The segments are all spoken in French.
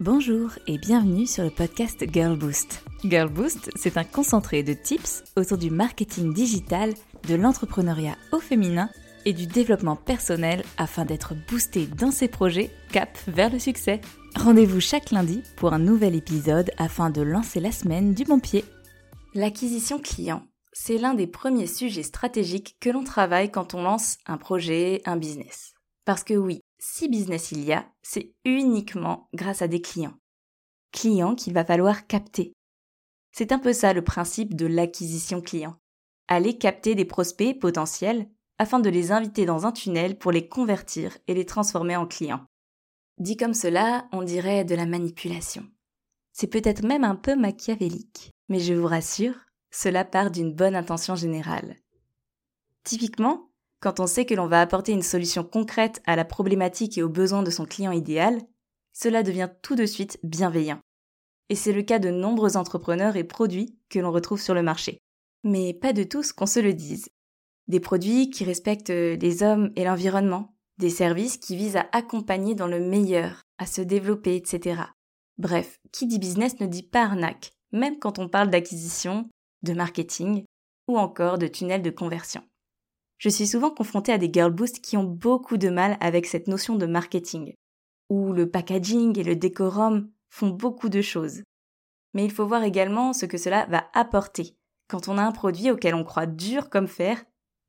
Bonjour et bienvenue sur le podcast Girl Boost. Girl Boost, c'est un concentré de tips autour du marketing digital, de l'entrepreneuriat au féminin et du développement personnel afin d'être boosté dans ses projets cap vers le succès. Rendez-vous chaque lundi pour un nouvel épisode afin de lancer la semaine du bon pied. L'acquisition client, c'est l'un des premiers sujets stratégiques que l'on travaille quand on lance un projet, un business. Parce que oui, si business il y a, c'est uniquement grâce à des clients. Clients qu'il va falloir capter. C'est un peu ça le principe de l'acquisition client. Aller capter des prospects potentiels afin de les inviter dans un tunnel pour les convertir et les transformer en clients. Dit comme cela, on dirait de la manipulation. C'est peut-être même un peu machiavélique, mais je vous rassure, cela part d'une bonne intention générale. Typiquement, quand on sait que l'on va apporter une solution concrète à la problématique et aux besoins de son client idéal, cela devient tout de suite bienveillant. Et c'est le cas de nombreux entrepreneurs et produits que l'on retrouve sur le marché. Mais pas de tous qu'on se le dise. Des produits qui respectent les hommes et l'environnement, des services qui visent à accompagner dans le meilleur, à se développer, etc. Bref, qui dit business ne dit pas arnaque, même quand on parle d'acquisition, de marketing ou encore de tunnel de conversion je suis souvent confrontée à des girl boosts qui ont beaucoup de mal avec cette notion de marketing, où le packaging et le décorum font beaucoup de choses. Mais il faut voir également ce que cela va apporter quand on a un produit auquel on croit dur comme fer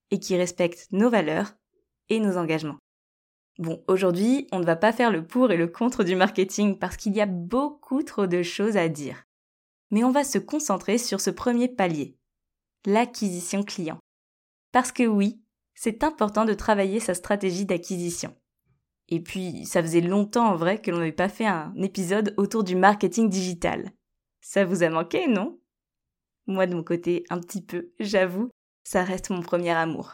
et qui respecte nos valeurs et nos engagements. Bon, aujourd'hui, on ne va pas faire le pour et le contre du marketing parce qu'il y a beaucoup trop de choses à dire. Mais on va se concentrer sur ce premier palier, l'acquisition client. Parce que oui, c'est important de travailler sa stratégie d'acquisition. Et puis, ça faisait longtemps en vrai que l'on n'avait pas fait un épisode autour du marketing digital. Ça vous a manqué, non? Moi de mon côté, un petit peu, j'avoue, ça reste mon premier amour.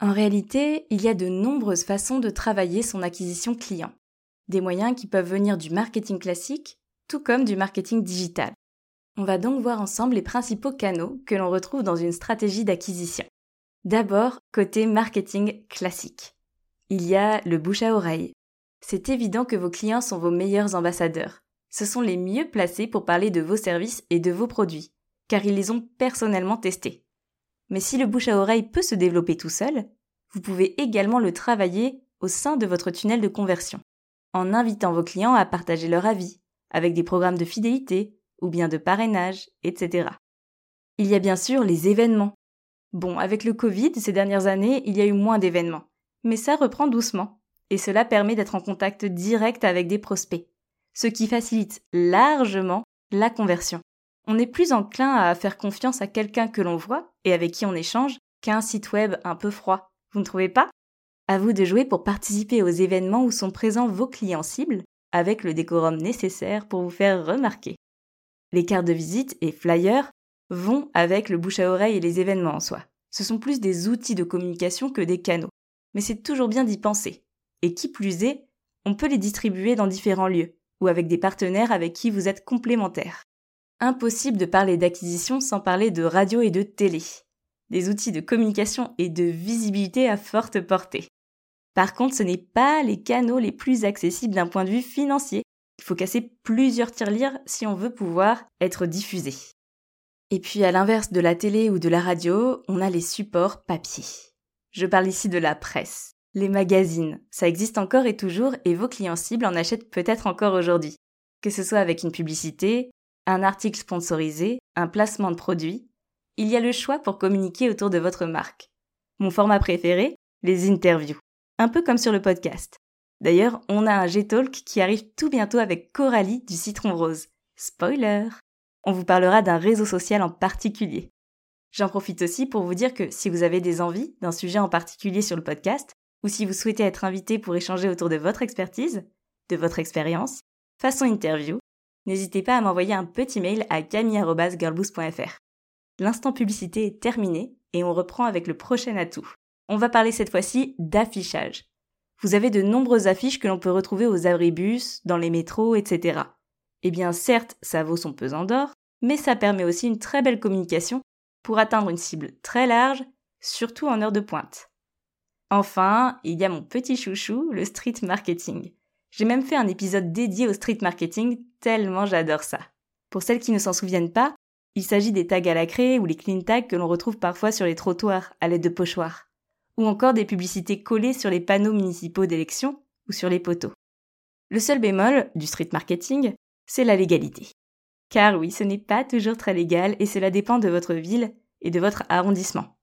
En réalité, il y a de nombreuses façons de travailler son acquisition client. Des moyens qui peuvent venir du marketing classique, tout comme du marketing digital. On va donc voir ensemble les principaux canaux que l'on retrouve dans une stratégie d'acquisition. D'abord, côté marketing classique. Il y a le bouche à oreille. C'est évident que vos clients sont vos meilleurs ambassadeurs. Ce sont les mieux placés pour parler de vos services et de vos produits, car ils les ont personnellement testés. Mais si le bouche à oreille peut se développer tout seul, vous pouvez également le travailler au sein de votre tunnel de conversion, en invitant vos clients à partager leur avis, avec des programmes de fidélité, ou bien de parrainage, etc. Il y a bien sûr les événements, Bon, avec le Covid, ces dernières années, il y a eu moins d'événements. Mais ça reprend doucement. Et cela permet d'être en contact direct avec des prospects. Ce qui facilite largement la conversion. On est plus enclin à faire confiance à quelqu'un que l'on voit et avec qui on échange qu'à un site web un peu froid. Vous ne trouvez pas? À vous de jouer pour participer aux événements où sont présents vos clients cibles avec le décorum nécessaire pour vous faire remarquer. Les cartes de visite et flyers vont avec le bouche à oreille et les événements en soi. Ce sont plus des outils de communication que des canaux. Mais c'est toujours bien d'y penser. Et qui plus est, on peut les distribuer dans différents lieux, ou avec des partenaires avec qui vous êtes complémentaires. Impossible de parler d'acquisition sans parler de radio et de télé. Des outils de communication et de visibilité à forte portée. Par contre, ce n'est pas les canaux les plus accessibles d'un point de vue financier. Il faut casser plusieurs tirelires si on veut pouvoir être diffusé. Et puis à l'inverse de la télé ou de la radio, on a les supports papier. Je parle ici de la presse. Les magazines, ça existe encore et toujours et vos clients cibles en achètent peut-être encore aujourd'hui. Que ce soit avec une publicité, un article sponsorisé, un placement de produit, il y a le choix pour communiquer autour de votre marque. Mon format préféré, les interviews. Un peu comme sur le podcast. D'ailleurs, on a un G-Talk qui arrive tout bientôt avec Coralie du Citron Rose. Spoiler on vous parlera d'un réseau social en particulier. J'en profite aussi pour vous dire que si vous avez des envies d'un sujet en particulier sur le podcast, ou si vous souhaitez être invité pour échanger autour de votre expertise, de votre expérience, façon interview, n'hésitez pas à m'envoyer un petit mail à camille.girlboost.fr. L'instant publicité est terminé et on reprend avec le prochain atout. On va parler cette fois-ci d'affichage. Vous avez de nombreuses affiches que l'on peut retrouver aux abribus, dans les métros, etc. Eh bien certes, ça vaut son pesant d'or, mais ça permet aussi une très belle communication pour atteindre une cible très large, surtout en heure de pointe. Enfin, il y a mon petit chouchou, le street marketing. J'ai même fait un épisode dédié au street marketing tellement j'adore ça. Pour celles qui ne s'en souviennent pas, il s'agit des tags à la craie ou les clean tags que l'on retrouve parfois sur les trottoirs à l'aide de pochoirs, ou encore des publicités collées sur les panneaux municipaux d'élection ou sur les poteaux. Le seul bémol du street marketing, c'est la légalité. Car oui, ce n'est pas toujours très légal et cela dépend de votre ville et de votre arrondissement.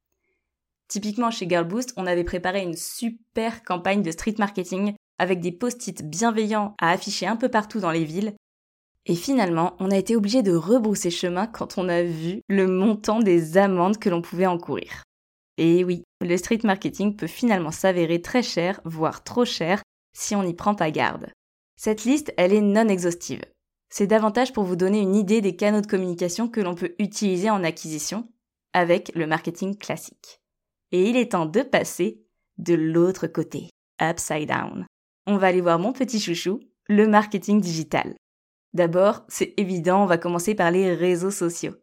Typiquement chez Girlboost, on avait préparé une super campagne de street marketing avec des post-it bienveillants à afficher un peu partout dans les villes. Et finalement, on a été obligé de rebrousser chemin quand on a vu le montant des amendes que l'on pouvait encourir. Et oui, le street marketing peut finalement s'avérer très cher, voire trop cher, si on n'y prend pas garde. Cette liste, elle est non exhaustive. C'est davantage pour vous donner une idée des canaux de communication que l'on peut utiliser en acquisition avec le marketing classique. Et il est temps de passer de l'autre côté, upside down. On va aller voir mon petit chouchou, le marketing digital. D'abord, c'est évident, on va commencer par les réseaux sociaux.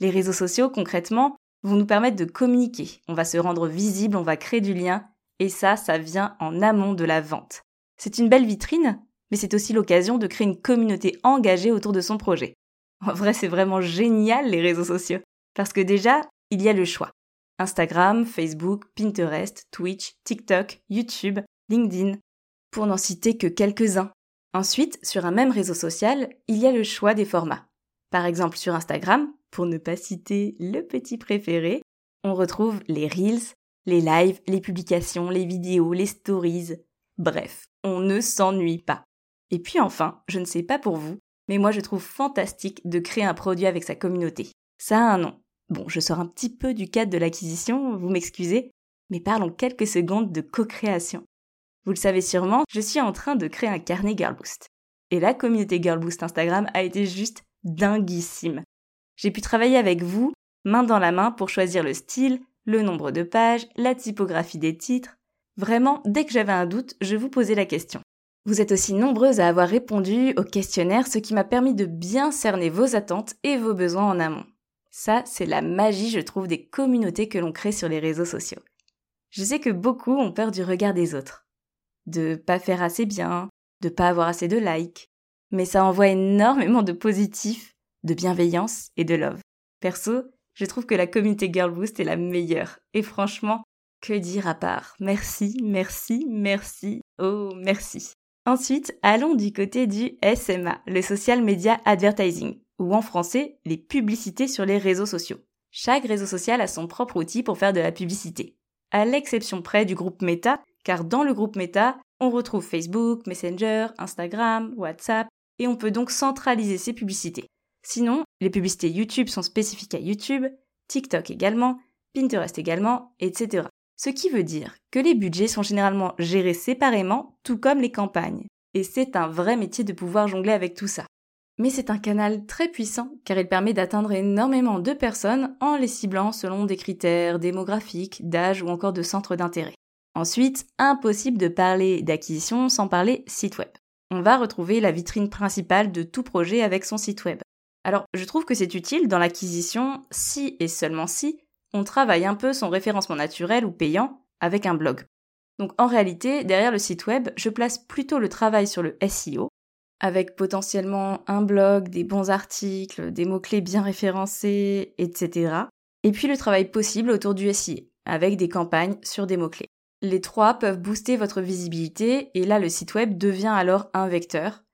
Les réseaux sociaux, concrètement, vont nous permettre de communiquer. On va se rendre visible, on va créer du lien, et ça, ça vient en amont de la vente. C'est une belle vitrine, mais c'est aussi l'occasion de créer une communauté engagée autour de son projet. En vrai, c'est vraiment génial les réseaux sociaux. Parce que déjà, il y a le choix. Instagram, Facebook, Pinterest, Twitch, TikTok, YouTube, LinkedIn, pour n'en citer que quelques-uns. Ensuite, sur un même réseau social, il y a le choix des formats. Par exemple, sur Instagram, pour ne pas citer le petit préféré, on retrouve les reels, les lives, les publications, les vidéos, les stories. Bref, on ne s'ennuie pas. Et puis enfin, je ne sais pas pour vous, mais moi je trouve fantastique de créer un produit avec sa communauté. Ça a un nom. Bon, je sors un petit peu du cadre de l'acquisition, vous m'excusez, mais parlons quelques secondes de co-création. Vous le savez sûrement, je suis en train de créer un carnet Girlboost. Et la communauté Girlboost Instagram a été juste dinguissime. J'ai pu travailler avec vous, main dans la main, pour choisir le style, le nombre de pages, la typographie des titres. Vraiment, dès que j'avais un doute, je vous posais la question. Vous êtes aussi nombreuses à avoir répondu au questionnaire, ce qui m'a permis de bien cerner vos attentes et vos besoins en amont. Ça, c'est la magie, je trouve, des communautés que l'on crée sur les réseaux sociaux. Je sais que beaucoup ont peur du regard des autres. De pas faire assez bien, de pas avoir assez de likes. Mais ça envoie énormément de positif, de bienveillance et de love. Perso, je trouve que la communauté Girl Boost est la meilleure. Et franchement, que dire à part Merci, merci, merci, oh merci. Ensuite, allons du côté du SMA, le Social Media Advertising, ou en français, les publicités sur les réseaux sociaux. Chaque réseau social a son propre outil pour faire de la publicité. À l'exception près du groupe Meta, car dans le groupe Meta, on retrouve Facebook, Messenger, Instagram, WhatsApp, et on peut donc centraliser ces publicités. Sinon, les publicités YouTube sont spécifiques à YouTube, TikTok également, Pinterest également, etc. Ce qui veut dire que les budgets sont généralement gérés séparément, tout comme les campagnes. Et c'est un vrai métier de pouvoir jongler avec tout ça. Mais c'est un canal très puissant car il permet d'atteindre énormément de personnes en les ciblant selon des critères démographiques, d'âge ou encore de centre d'intérêt. Ensuite, impossible de parler d'acquisition sans parler site web. On va retrouver la vitrine principale de tout projet avec son site web. Alors, je trouve que c'est utile dans l'acquisition si et seulement si on travaille un peu son référencement naturel ou payant avec un blog. Donc en réalité, derrière le site web, je place plutôt le travail sur le SEO, avec potentiellement un blog, des bons articles, des mots-clés bien référencés, etc. Et puis le travail possible autour du SEO, avec des campagnes sur des mots-clés. Les trois peuvent booster votre visibilité et là le site web devient alors un vecteur.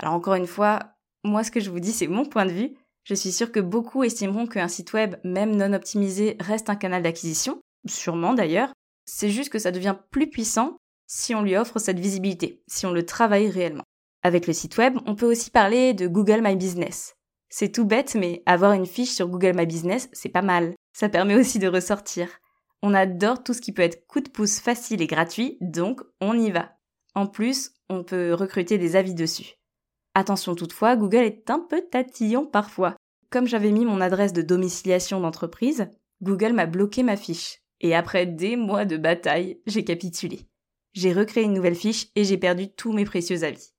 Alors encore une fois, moi ce que je vous dis c'est mon point de vue, je suis sûre que beaucoup estimeront qu'un site web, même non optimisé, reste un canal d'acquisition, sûrement d'ailleurs. C'est juste que ça devient plus puissant si on lui offre cette visibilité, si on le travaille réellement. Avec le site web, on peut aussi parler de Google My Business. C'est tout bête, mais avoir une fiche sur Google My Business, c'est pas mal. Ça permet aussi de ressortir. On adore tout ce qui peut être coup de pouce facile et gratuit, donc on y va. En plus, on peut recruter des avis dessus. Attention toutefois, Google est un peu tatillon parfois. Comme j'avais mis mon adresse de domiciliation d'entreprise, Google m'a bloqué ma fiche. Et après des mois de bataille, j'ai capitulé. J'ai recréé une nouvelle fiche et j'ai perdu tous mes précieux avis.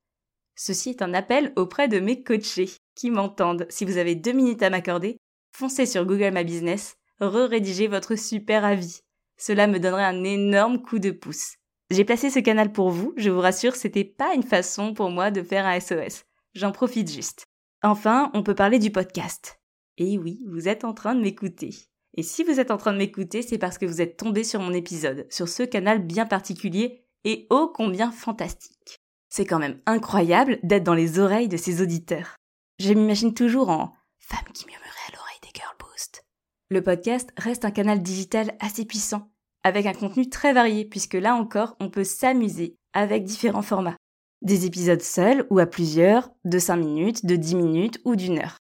Ceci est un appel auprès de mes coachés qui m'entendent. Si vous avez deux minutes à m'accorder, foncez sur Google My Business, re-rédigez votre super avis. Cela me donnerait un énorme coup de pouce. J'ai placé ce canal pour vous, je vous rassure, c'était pas une façon pour moi de faire un SOS. J'en profite juste. Enfin, on peut parler du podcast. Et oui, vous êtes en train de m'écouter. Et si vous êtes en train de m'écouter, c'est parce que vous êtes tombé sur mon épisode, sur ce canal bien particulier et ô combien fantastique. C'est quand même incroyable d'être dans les oreilles de ces auditeurs. Je m'imagine toujours en femme qui murmurait à l'oreille des Girl Boost. Le podcast reste un canal digital assez puissant, avec un contenu très varié, puisque là encore, on peut s'amuser avec différents formats. Des épisodes seuls ou à plusieurs, de 5 minutes, de 10 minutes ou d'une heure.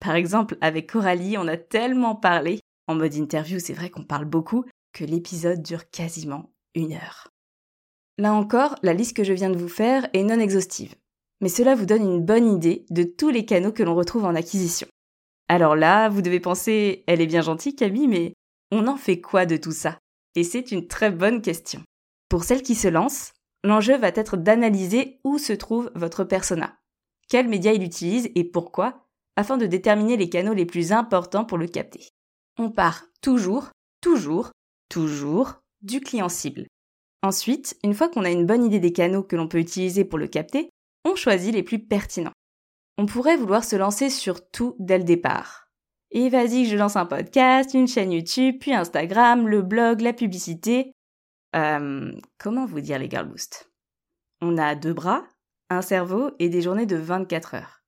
Par exemple, avec Coralie, on a tellement parlé, en mode interview, c'est vrai qu'on parle beaucoup, que l'épisode dure quasiment une heure. Là encore, la liste que je viens de vous faire est non exhaustive, mais cela vous donne une bonne idée de tous les canaux que l'on retrouve en acquisition. Alors là, vous devez penser, elle est bien gentille Camille, mais on en fait quoi de tout ça? Et c'est une très bonne question. Pour celle qui se lance, l'enjeu va être d'analyser où se trouve votre persona, quels médias il utilise et pourquoi, afin de déterminer les canaux les plus importants pour le capter. On part toujours, toujours, toujours du client cible. Ensuite, une fois qu'on a une bonne idée des canaux que l'on peut utiliser pour le capter, on choisit les plus pertinents. On pourrait vouloir se lancer sur tout dès le départ. Et vas-y, je lance un podcast, une chaîne YouTube, puis Instagram, le blog, la publicité. Euh, comment vous dire les Girl Boost On a deux bras, un cerveau et des journées de 24 heures.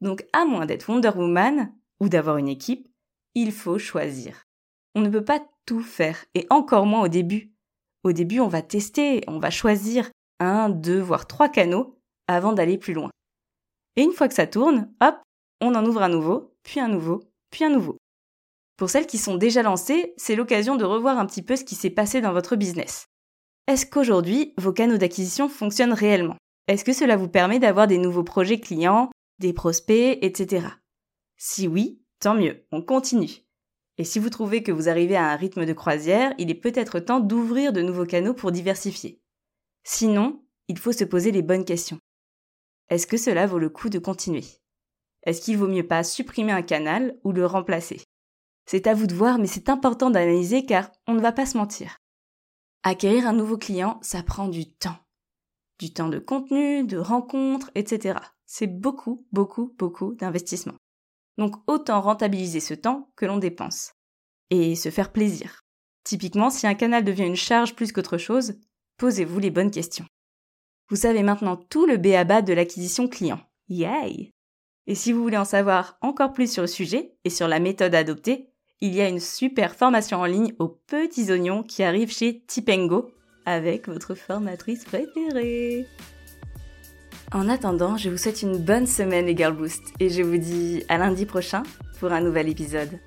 Donc à moins d'être Wonder Woman ou d'avoir une équipe, il faut choisir. On ne peut pas tout faire, et encore moins au début. Au début, on va tester, on va choisir un, deux, voire trois canaux avant d'aller plus loin. Et une fois que ça tourne, hop, on en ouvre un nouveau, puis un nouveau, puis un nouveau. Pour celles qui sont déjà lancées, c'est l'occasion de revoir un petit peu ce qui s'est passé dans votre business. Est-ce qu'aujourd'hui, vos canaux d'acquisition fonctionnent réellement? Est-ce que cela vous permet d'avoir des nouveaux projets clients, des prospects, etc. Si oui, tant mieux, on continue. Et si vous trouvez que vous arrivez à un rythme de croisière, il est peut-être temps d'ouvrir de nouveaux canaux pour diversifier. Sinon, il faut se poser les bonnes questions. Est-ce que cela vaut le coup de continuer? Est-ce qu'il vaut mieux pas supprimer un canal ou le remplacer? C'est à vous de voir, mais c'est important d'analyser car on ne va pas se mentir. Acquérir un nouveau client, ça prend du temps. Du temps de contenu, de rencontres, etc. C'est beaucoup, beaucoup, beaucoup d'investissement. Donc autant rentabiliser ce temps que l'on dépense. Et se faire plaisir. Typiquement, si un canal devient une charge plus qu'autre chose, posez-vous les bonnes questions. Vous savez maintenant tout le béaba de l'acquisition client. Yay! Et si vous voulez en savoir encore plus sur le sujet et sur la méthode à adopter, il y a une super formation en ligne aux petits oignons qui arrive chez Tipengo avec votre formatrice préférée. En attendant, je vous souhaite une bonne semaine les Girl Boost et je vous dis à lundi prochain pour un nouvel épisode.